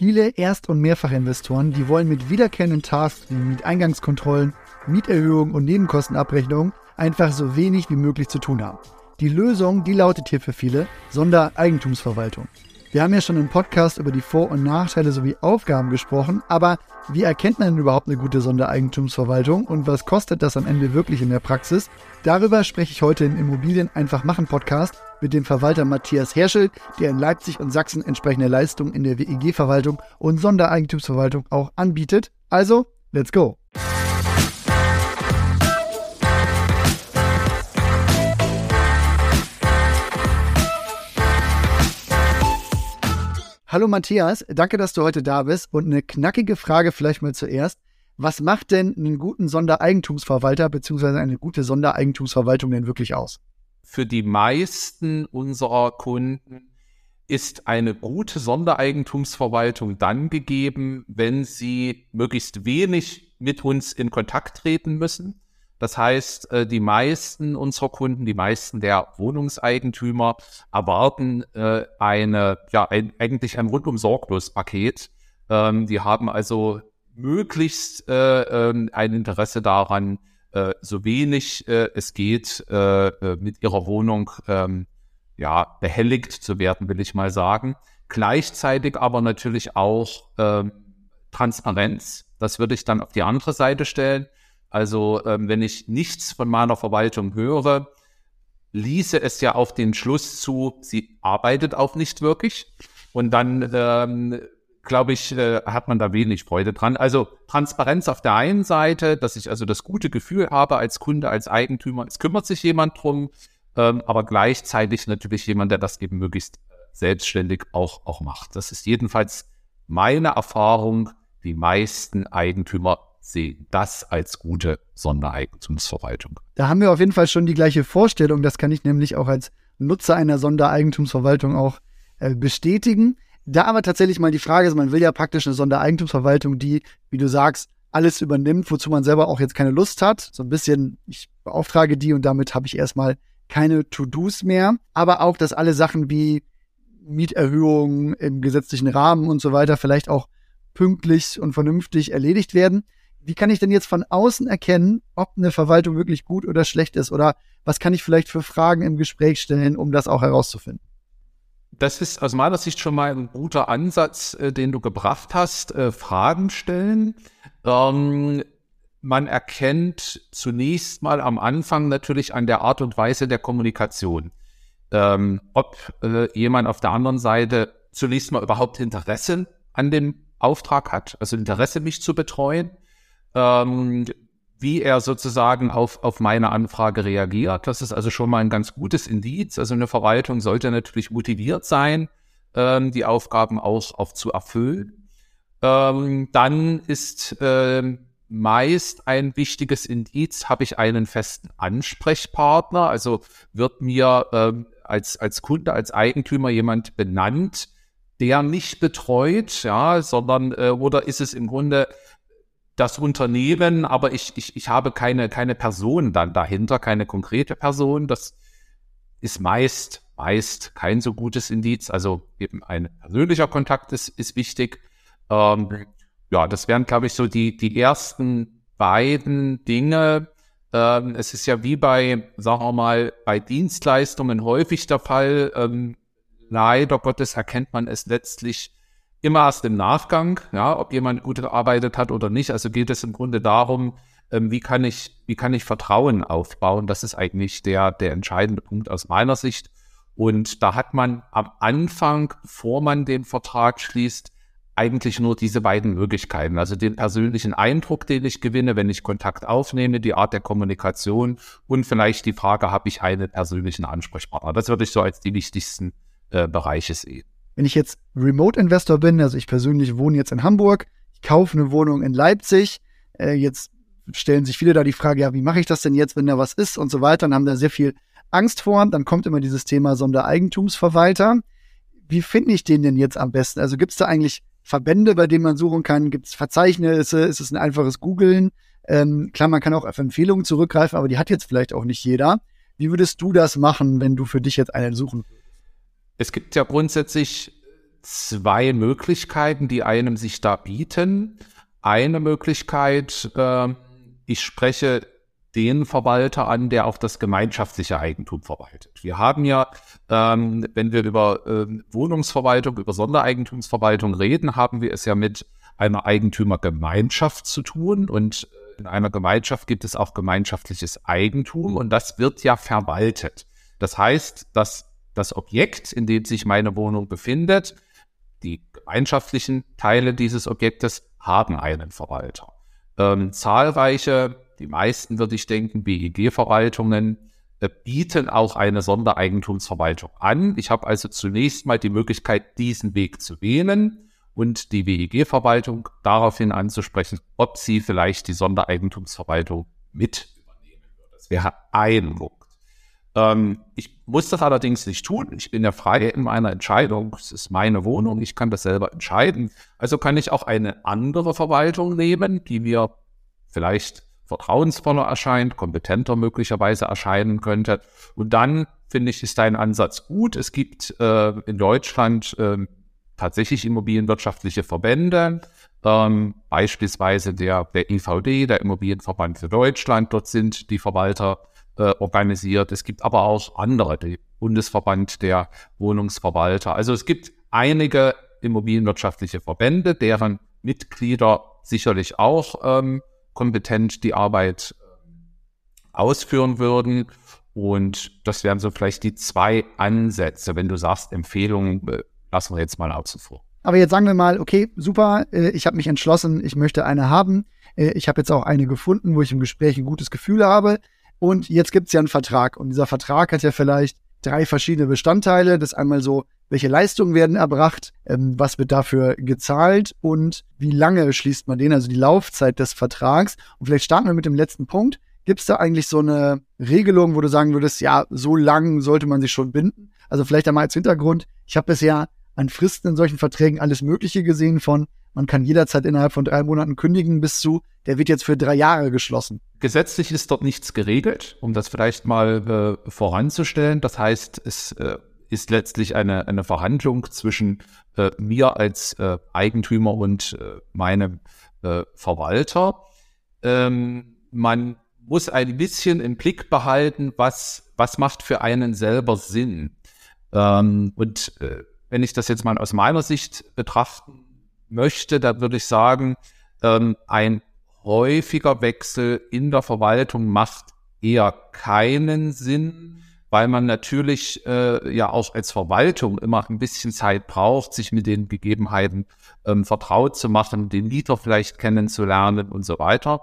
Viele Erst- und Mehrfachinvestoren, die wollen mit wiederkehrenden Tasks wie Mieteingangskontrollen, Mieterhöhungen und Nebenkostenabrechnungen einfach so wenig wie möglich zu tun haben. Die Lösung, die lautet hier für viele Sondereigentumsverwaltung. Wir haben ja schon im Podcast über die Vor- und Nachteile sowie Aufgaben gesprochen, aber wie erkennt man denn überhaupt eine gute Sondereigentumsverwaltung und was kostet das am Ende wirklich in der Praxis? Darüber spreche ich heute im Immobilien einfach machen Podcast mit dem Verwalter Matthias Herschel, der in Leipzig und Sachsen entsprechende Leistungen in der WEG-Verwaltung und Sondereigentumsverwaltung auch anbietet. Also, let's go! Hallo Matthias, danke, dass du heute da bist. Und eine knackige Frage vielleicht mal zuerst. Was macht denn einen guten Sondereigentumsverwalter bzw. eine gute Sondereigentumsverwaltung denn wirklich aus? Für die meisten unserer Kunden ist eine gute Sondereigentumsverwaltung dann gegeben, wenn sie möglichst wenig mit uns in Kontakt treten müssen das heißt, äh, die meisten unserer Kunden, die meisten der Wohnungseigentümer erwarten äh, eine, ja, ein, eigentlich ein rundum sorglos Paket. Ähm, die haben also möglichst äh, ähm, ein Interesse daran, so wenig es geht, mit ihrer Wohnung ähm, ja, behelligt zu werden, will ich mal sagen. Gleichzeitig aber natürlich auch Transparenz. Das würde ich dann auf die andere Seite stellen. Also ähm, wenn ich nichts von meiner Verwaltung höre, ließe es ja auf den Schluss zu, sie arbeitet auch nicht wirklich. Und dann, ähm, glaube ich, äh, hat man da wenig Freude dran. Also Transparenz auf der einen Seite, dass ich also das gute Gefühl habe als Kunde, als Eigentümer, es kümmert sich jemand drum, ähm, aber gleichzeitig natürlich jemand, der das eben möglichst selbstständig auch, auch macht. Das ist jedenfalls meine Erfahrung. Die meisten Eigentümer sehen das als gute Sondereigentumsverwaltung. Da haben wir auf jeden Fall schon die gleiche Vorstellung. Das kann ich nämlich auch als Nutzer einer Sondereigentumsverwaltung auch äh, bestätigen. Da aber tatsächlich mal die Frage ist, man will ja praktisch eine Sondereigentumsverwaltung, die, wie du sagst, alles übernimmt, wozu man selber auch jetzt keine Lust hat. So ein bisschen, ich beauftrage die und damit habe ich erstmal keine To-Dos mehr. Aber auch, dass alle Sachen wie Mieterhöhungen im gesetzlichen Rahmen und so weiter vielleicht auch pünktlich und vernünftig erledigt werden wie kann ich denn jetzt von außen erkennen, ob eine Verwaltung wirklich gut oder schlecht ist? Oder was kann ich vielleicht für Fragen im Gespräch stellen, um das auch herauszufinden? Das ist aus meiner Sicht schon mal ein guter Ansatz, äh, den du gebracht hast. Äh, Fragen stellen. Ähm, man erkennt zunächst mal am Anfang natürlich an der Art und Weise der Kommunikation, ähm, ob äh, jemand auf der anderen Seite zunächst mal überhaupt Interesse an dem Auftrag hat, also Interesse, mich zu betreuen ähm, wie er sozusagen auf, auf meine Anfrage reagiert. Das ist also schon mal ein ganz gutes Indiz. Also eine Verwaltung sollte natürlich motiviert sein, ähm, die Aufgaben auch, auch zu erfüllen. Ähm, dann ist ähm, meist ein wichtiges Indiz, habe ich einen festen Ansprechpartner, also wird mir ähm, als, als Kunde, als Eigentümer jemand benannt, der mich betreut, ja, sondern äh, oder ist es im Grunde das Unternehmen, aber ich, ich, ich habe keine, keine Person dann dahinter, keine konkrete Person. Das ist meist, meist kein so gutes Indiz. Also eben ein persönlicher Kontakt ist, ist wichtig. Ähm, ja, das wären, glaube ich, so die, die ersten beiden Dinge. Ähm, es ist ja wie bei, sagen wir mal, bei Dienstleistungen häufig der Fall. Ähm, leider Gottes erkennt man es letztlich immer erst im Nachgang, ja, ob jemand gut gearbeitet hat oder nicht. Also geht es im Grunde darum, ähm, wie kann ich, wie kann ich Vertrauen aufbauen? Das ist eigentlich der, der entscheidende Punkt aus meiner Sicht. Und da hat man am Anfang, bevor man den Vertrag schließt, eigentlich nur diese beiden Möglichkeiten. Also den persönlichen Eindruck, den ich gewinne, wenn ich Kontakt aufnehme, die Art der Kommunikation und vielleicht die Frage, habe ich einen persönlichen Ansprechpartner? Das würde ich so als die wichtigsten äh, Bereiche sehen. Wenn ich jetzt Remote-Investor bin, also ich persönlich wohne jetzt in Hamburg, ich kaufe eine Wohnung in Leipzig, äh, jetzt stellen sich viele da die Frage, ja, wie mache ich das denn jetzt, wenn da was ist und so weiter und haben da sehr viel Angst vor. Dann kommt immer dieses Thema Sondereigentumsverwalter. Wie finde ich den denn jetzt am besten? Also gibt es da eigentlich Verbände, bei denen man suchen kann? Gibt es Verzeichnisse? Ist es ein einfaches Googlen? Ähm, klar, man kann auch auf Empfehlungen zurückgreifen, aber die hat jetzt vielleicht auch nicht jeder. Wie würdest du das machen, wenn du für dich jetzt einen suchen würdest? Es gibt ja grundsätzlich zwei Möglichkeiten, die einem sich da bieten. Eine Möglichkeit, äh, ich spreche den Verwalter an, der auch das gemeinschaftliche Eigentum verwaltet. Wir haben ja, ähm, wenn wir über ähm, Wohnungsverwaltung, über Sondereigentumsverwaltung reden, haben wir es ja mit einer Eigentümergemeinschaft zu tun und in einer Gemeinschaft gibt es auch gemeinschaftliches Eigentum und das wird ja verwaltet. Das heißt, dass das Objekt, in dem sich meine Wohnung befindet, die gemeinschaftlichen Teile dieses Objektes haben einen Verwalter. Ähm, zahlreiche die meisten, würde ich denken, BEG-Verwaltungen äh, bieten auch eine Sondereigentumsverwaltung an. Ich habe also zunächst mal die Möglichkeit, diesen Weg zu wählen und die WEG-Verwaltung daraufhin anzusprechen, ob sie vielleicht die Sondereigentumsverwaltung mit übernehmen würde. Das wäre ein Punkt. Ähm, ich muss das allerdings nicht tun. Ich bin ja frei in meiner Entscheidung. Es ist meine Wohnung. Ich kann das selber entscheiden. Also kann ich auch eine andere Verwaltung nehmen, die mir vielleicht vertrauensvoller erscheint, kompetenter möglicherweise erscheinen könnte. Und dann finde ich, ist dein Ansatz gut. Es gibt äh, in Deutschland äh, tatsächlich immobilienwirtschaftliche Verbände, ähm, beispielsweise der, der IVD, der Immobilienverband für Deutschland. Dort sind die Verwalter äh, organisiert. Es gibt aber auch andere, der Bundesverband der Wohnungsverwalter. Also es gibt einige immobilienwirtschaftliche Verbände, deren Mitglieder sicherlich auch ähm, kompetent die Arbeit ähm, ausführen würden. Und das wären so vielleicht die zwei Ansätze, wenn du sagst, Empfehlungen äh, lassen wir jetzt mal außen vor. Aber jetzt sagen wir mal, okay, super, äh, ich habe mich entschlossen, ich möchte eine haben. Ich habe jetzt auch eine gefunden, wo ich im Gespräch ein gutes Gefühl habe. Und jetzt gibt es ja einen Vertrag. Und dieser Vertrag hat ja vielleicht drei verschiedene Bestandteile. Das einmal so, welche Leistungen werden erbracht, ähm, was wird dafür gezahlt und wie lange schließt man den, also die Laufzeit des Vertrags. Und vielleicht starten wir mit dem letzten Punkt. Gibt es da eigentlich so eine Regelung, wo du sagen würdest, ja, so lang sollte man sich schon binden? Also vielleicht einmal als Hintergrund, ich habe bisher an Fristen in solchen Verträgen alles Mögliche gesehen von, man kann jederzeit innerhalb von drei Monaten kündigen bis zu, der wird jetzt für drei Jahre geschlossen. Gesetzlich ist dort nichts geregelt, um das vielleicht mal äh, voranzustellen. Das heißt, es äh, ist letztlich eine, eine Verhandlung zwischen äh, mir als äh, Eigentümer und äh, meinem äh, Verwalter. Ähm, man muss ein bisschen im Blick behalten, was, was macht für einen selber Sinn. Ähm, und wenn ich das jetzt mal aus meiner Sicht betrachten möchte, dann würde ich sagen, ähm, ein häufiger Wechsel in der Verwaltung macht eher keinen Sinn, weil man natürlich äh, ja auch als Verwaltung immer ein bisschen Zeit braucht, sich mit den Gegebenheiten ähm, vertraut zu machen, den Mieter vielleicht kennenzulernen und so weiter.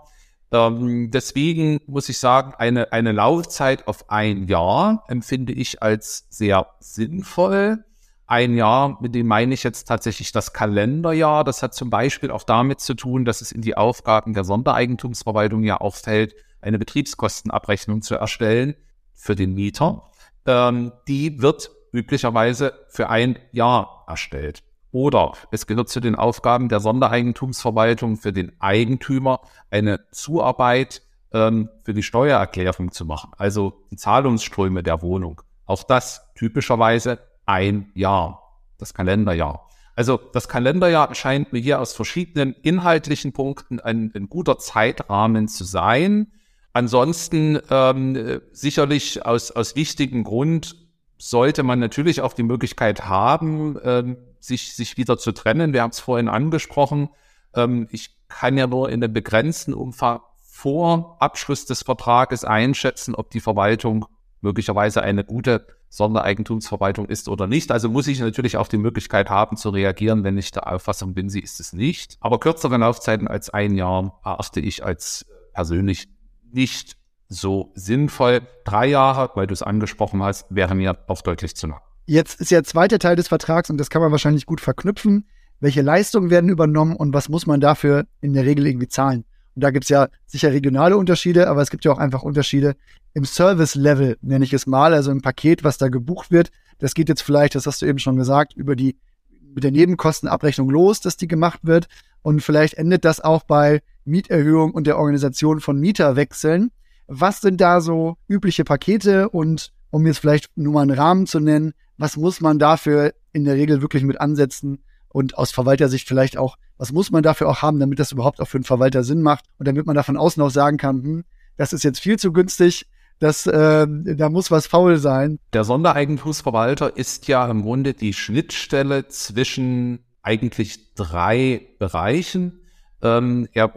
Ähm, deswegen muss ich sagen, eine, eine Laufzeit auf ein Jahr empfinde ich als sehr sinnvoll ein Jahr, mit dem meine ich jetzt tatsächlich das Kalenderjahr. Das hat zum Beispiel auch damit zu tun, dass es in die Aufgaben der Sondereigentumsverwaltung ja auch fällt, eine Betriebskostenabrechnung zu erstellen für den Mieter. Ähm, die wird üblicherweise für ein Jahr erstellt. Oder es gehört zu den Aufgaben der Sondereigentumsverwaltung für den Eigentümer eine Zuarbeit ähm, für die Steuererklärung zu machen, also die Zahlungsströme der Wohnung. Auch das typischerweise ein Jahr, das Kalenderjahr. Also das Kalenderjahr scheint mir hier aus verschiedenen inhaltlichen Punkten ein, ein guter Zeitrahmen zu sein. Ansonsten ähm, sicherlich aus, aus wichtigem Grund sollte man natürlich auch die Möglichkeit haben, ähm, sich, sich wieder zu trennen. Wir haben es vorhin angesprochen. Ähm, ich kann ja nur in einem begrenzten Umfang vor Abschluss des Vertrages einschätzen, ob die Verwaltung möglicherweise eine gute Sondereigentumsverwaltung ist oder nicht. Also muss ich natürlich auch die Möglichkeit haben zu reagieren, wenn ich der Auffassung bin, sie ist es nicht. Aber kürzere Laufzeiten als ein Jahr erachte ich als persönlich nicht so sinnvoll. Drei Jahre, weil du es angesprochen hast, wäre mir auch deutlich zu lang. Jetzt ist ja zweiter Teil des Vertrags und das kann man wahrscheinlich gut verknüpfen. Welche Leistungen werden übernommen und was muss man dafür in der Regel irgendwie zahlen? Da gibt es ja sicher regionale Unterschiede, aber es gibt ja auch einfach Unterschiede im Service-Level, nenne ich es mal, also im Paket, was da gebucht wird. Das geht jetzt vielleicht, das hast du eben schon gesagt, über die mit der Nebenkostenabrechnung los, dass die gemacht wird. Und vielleicht endet das auch bei Mieterhöhung und der Organisation von Mieterwechseln. Was sind da so übliche Pakete und um jetzt vielleicht nur mal einen Rahmen zu nennen, was muss man dafür in der Regel wirklich mit ansetzen und aus Verwaltersicht vielleicht auch, was muss man dafür auch haben, damit das überhaupt auch für einen Verwalter Sinn macht und damit man da von außen auch sagen kann, hm, das ist jetzt viel zu günstig, das, äh, da muss was faul sein. Der Sondereigentumsverwalter ist ja im Grunde die Schnittstelle zwischen eigentlich drei Bereichen. Ähm, er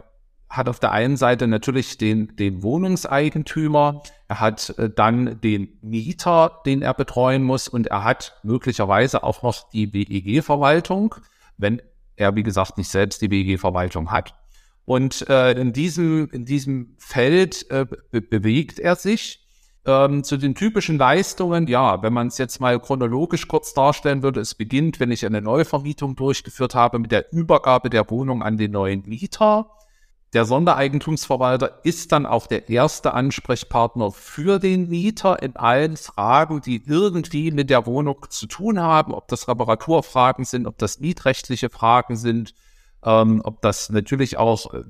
hat auf der einen Seite natürlich den, den Wohnungseigentümer, er hat äh, dann den Mieter, den er betreuen muss und er hat möglicherweise auch noch die WEG-Verwaltung, wenn er, wie gesagt, nicht selbst die WEG-Verwaltung hat. Und äh, in, diesem, in diesem Feld äh, be bewegt er sich. Ähm, zu den typischen Leistungen, ja, wenn man es jetzt mal chronologisch kurz darstellen würde, es beginnt, wenn ich eine Neuvermietung durchgeführt habe, mit der Übergabe der Wohnung an den neuen Mieter. Der Sondereigentumsverwalter ist dann auch der erste Ansprechpartner für den Mieter in allen Fragen, die irgendwie mit der Wohnung zu tun haben, ob das Reparaturfragen sind, ob das mietrechtliche Fragen sind, ähm, ob das natürlich auch äh,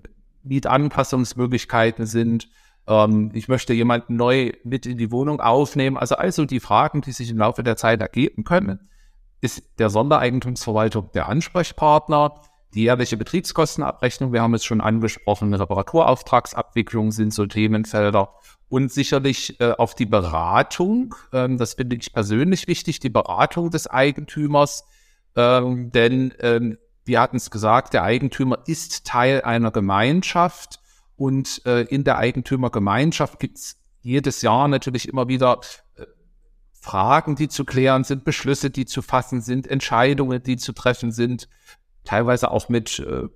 Mietanpassungsmöglichkeiten sind. Ähm, ich möchte jemanden neu mit in die Wohnung aufnehmen. Also also die Fragen, die sich im Laufe der Zeit ergeben können, ist der Sondereigentumsverwaltung der Ansprechpartner. Die jährliche Betriebskostenabrechnung, wir haben es schon angesprochen, Reparaturauftragsabwicklung sind so Themenfelder. Und sicherlich äh, auf die Beratung, ähm, das finde ich persönlich wichtig, die Beratung des Eigentümers, ähm, denn ähm, wir hatten es gesagt, der Eigentümer ist Teil einer Gemeinschaft. Und äh, in der Eigentümergemeinschaft gibt es jedes Jahr natürlich immer wieder äh, Fragen, die zu klären sind, Beschlüsse, die zu fassen sind, Entscheidungen, die zu treffen sind, teilweise auch mit äh,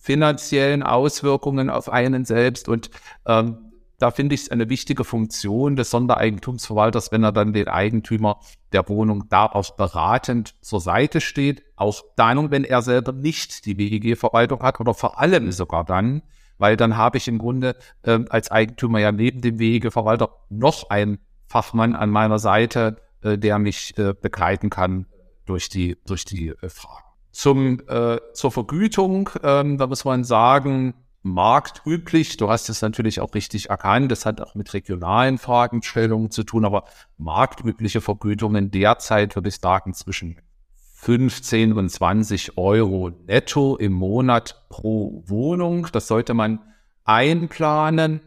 finanziellen Auswirkungen auf einen selbst. Und ähm, da finde ich es eine wichtige Funktion des Sondereigentumsverwalters, wenn er dann den Eigentümer der Wohnung da auch beratend zur Seite steht. Auch dann, wenn er selber nicht die WEG-Verwaltung hat oder vor allem sogar dann, weil dann habe ich im Grunde äh, als Eigentümer ja neben dem WEG-Verwalter noch einen Fachmann an meiner Seite, äh, der mich äh, begleiten kann durch die, durch die äh, Fragen. Zum, äh, zur Vergütung, ähm, da muss man sagen, marktüblich. Du hast es natürlich auch richtig erkannt. Das hat auch mit regionalen Fragestellungen zu tun, aber marktübliche Vergütungen derzeit würde ich sagen zwischen 15 und 20 Euro netto im Monat pro Wohnung. Das sollte man einplanen.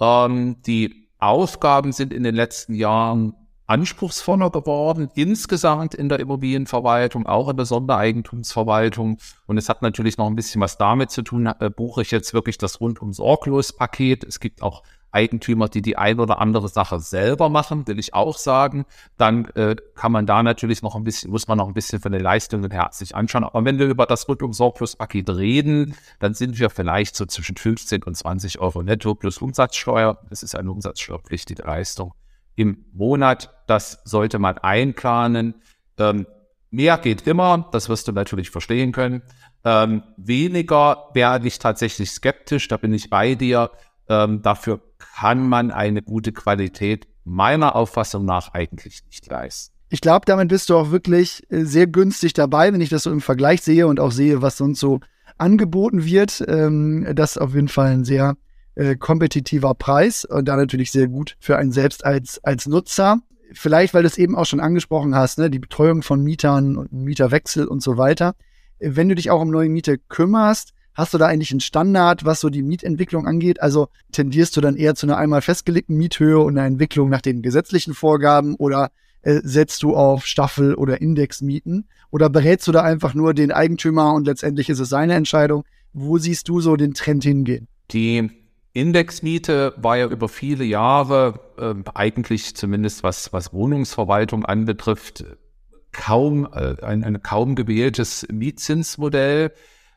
Ähm, die Aufgaben sind in den letzten Jahren anspruchsvoller geworden, insgesamt in der Immobilienverwaltung, auch in der Sondereigentumsverwaltung. Und es hat natürlich noch ein bisschen was damit zu tun, äh, buche ich jetzt wirklich das rundum sorglos Paket. Es gibt auch Eigentümer, die die ein oder andere Sache selber machen, will ich auch sagen. Dann äh, kann man da natürlich noch ein bisschen, muss man noch ein bisschen von den Leistungen her sich anschauen. Aber wenn wir über das rundum sorglos Paket reden, dann sind wir vielleicht so zwischen 15 und 20 Euro netto plus Umsatzsteuer. Es ist eine umsatzsteuerpflichtige Leistung im Monat. Das sollte man einplanen. Ähm, mehr geht immer, das wirst du natürlich verstehen können. Ähm, weniger werde ich tatsächlich skeptisch, da bin ich bei dir. Ähm, dafür kann man eine gute Qualität meiner Auffassung nach eigentlich nicht leisten. Ich glaube, damit bist du auch wirklich äh, sehr günstig dabei, wenn ich das so im Vergleich sehe und auch sehe, was sonst so angeboten wird. Ähm, das ist auf jeden Fall ein sehr äh, kompetitiver Preis und da natürlich sehr gut für einen selbst als, als Nutzer. Vielleicht, weil du es eben auch schon angesprochen hast, ne, die Betreuung von Mietern und Mieterwechsel und so weiter. Wenn du dich auch um neue Miete kümmerst, hast du da eigentlich einen Standard, was so die Mietentwicklung angeht? Also tendierst du dann eher zu einer einmal festgelegten Miethöhe und einer Entwicklung nach den gesetzlichen Vorgaben oder äh, setzt du auf Staffel- oder Indexmieten? Oder berätst du da einfach nur den Eigentümer und letztendlich ist es seine Entscheidung? Wo siehst du so den Trend hingehen? Die Indexmiete war ja über viele Jahre äh, eigentlich zumindest was, was Wohnungsverwaltung anbetrifft, kaum äh, ein, ein kaum gewähltes Mietzinsmodell.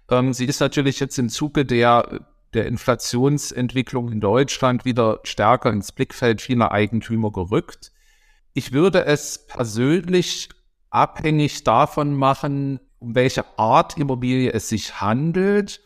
Ähm, sie ist natürlich jetzt im Zuge der, der Inflationsentwicklung in Deutschland wieder stärker ins Blickfeld vieler Eigentümer gerückt. Ich würde es persönlich abhängig davon machen, um welche Art Immobilie es sich handelt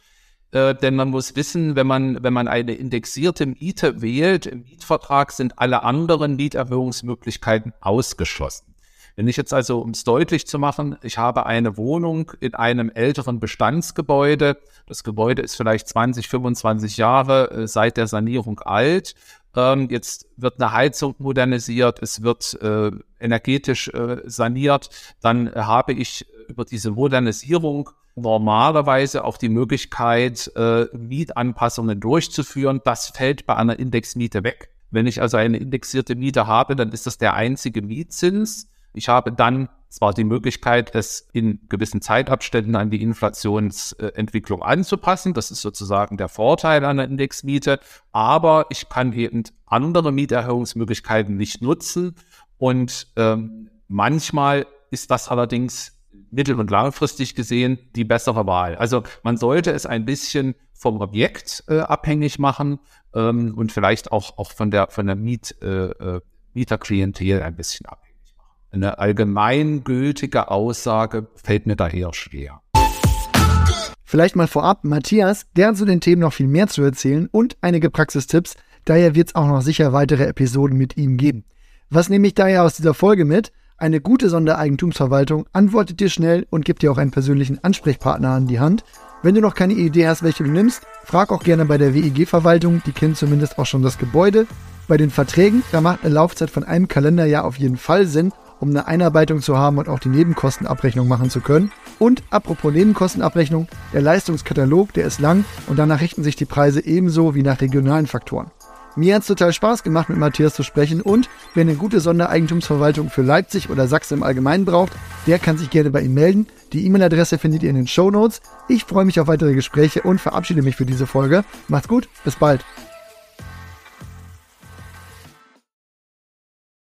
äh, denn man muss wissen, wenn man, wenn man eine indexierte Miete wählt, im Mietvertrag sind alle anderen Mieterhöhungsmöglichkeiten ausgeschlossen. Wenn ich jetzt also, um es deutlich zu machen, ich habe eine Wohnung in einem älteren Bestandsgebäude, das Gebäude ist vielleicht 20, 25 Jahre äh, seit der Sanierung alt. Ähm, jetzt wird eine Heizung modernisiert, es wird äh, energetisch äh, saniert, dann habe ich über diese Modernisierung normalerweise auch die Möglichkeit, äh, Mietanpassungen durchzuführen. Das fällt bei einer Indexmiete weg. Wenn ich also eine indexierte Miete habe, dann ist das der einzige Mietzins. Ich habe dann zwar die Möglichkeit, es in gewissen Zeitabständen an die Inflationsentwicklung anzupassen. Das ist sozusagen der Vorteil einer Indexmiete. Aber ich kann eben andere Mieterhöhungsmöglichkeiten nicht nutzen. Und ähm, manchmal ist das allerdings mittel- und langfristig gesehen die bessere Wahl. Also man sollte es ein bisschen vom Objekt äh, abhängig machen ähm, und vielleicht auch, auch von der, von der Miet, äh, äh Mieterklientel ein bisschen abhängig machen. Eine allgemeingültige Aussage fällt mir da eher schwer. Vielleicht mal vorab, Matthias, der hat zu den Themen noch viel mehr zu erzählen und einige Praxistipps. Daher wird es auch noch sicher weitere Episoden mit ihm geben. Was nehme ich daher aus dieser Folge mit? Eine gute Sondereigentumsverwaltung antwortet dir schnell und gibt dir auch einen persönlichen Ansprechpartner an die Hand. Wenn du noch keine Idee hast, welche du nimmst, frag auch gerne bei der WEG-Verwaltung, die kennen zumindest auch schon das Gebäude. Bei den Verträgen, da macht eine Laufzeit von einem Kalenderjahr auf jeden Fall Sinn, um eine Einarbeitung zu haben und auch die Nebenkostenabrechnung machen zu können. Und apropos Nebenkostenabrechnung, der Leistungskatalog, der ist lang und danach richten sich die Preise ebenso wie nach regionalen Faktoren. Mir hat es total Spaß gemacht, mit Matthias zu sprechen und wer eine gute Sondereigentumsverwaltung für Leipzig oder Sachsen im Allgemeinen braucht, der kann sich gerne bei ihm melden. Die E-Mail-Adresse findet ihr in den Show Notes. Ich freue mich auf weitere Gespräche und verabschiede mich für diese Folge. Macht's gut, bis bald.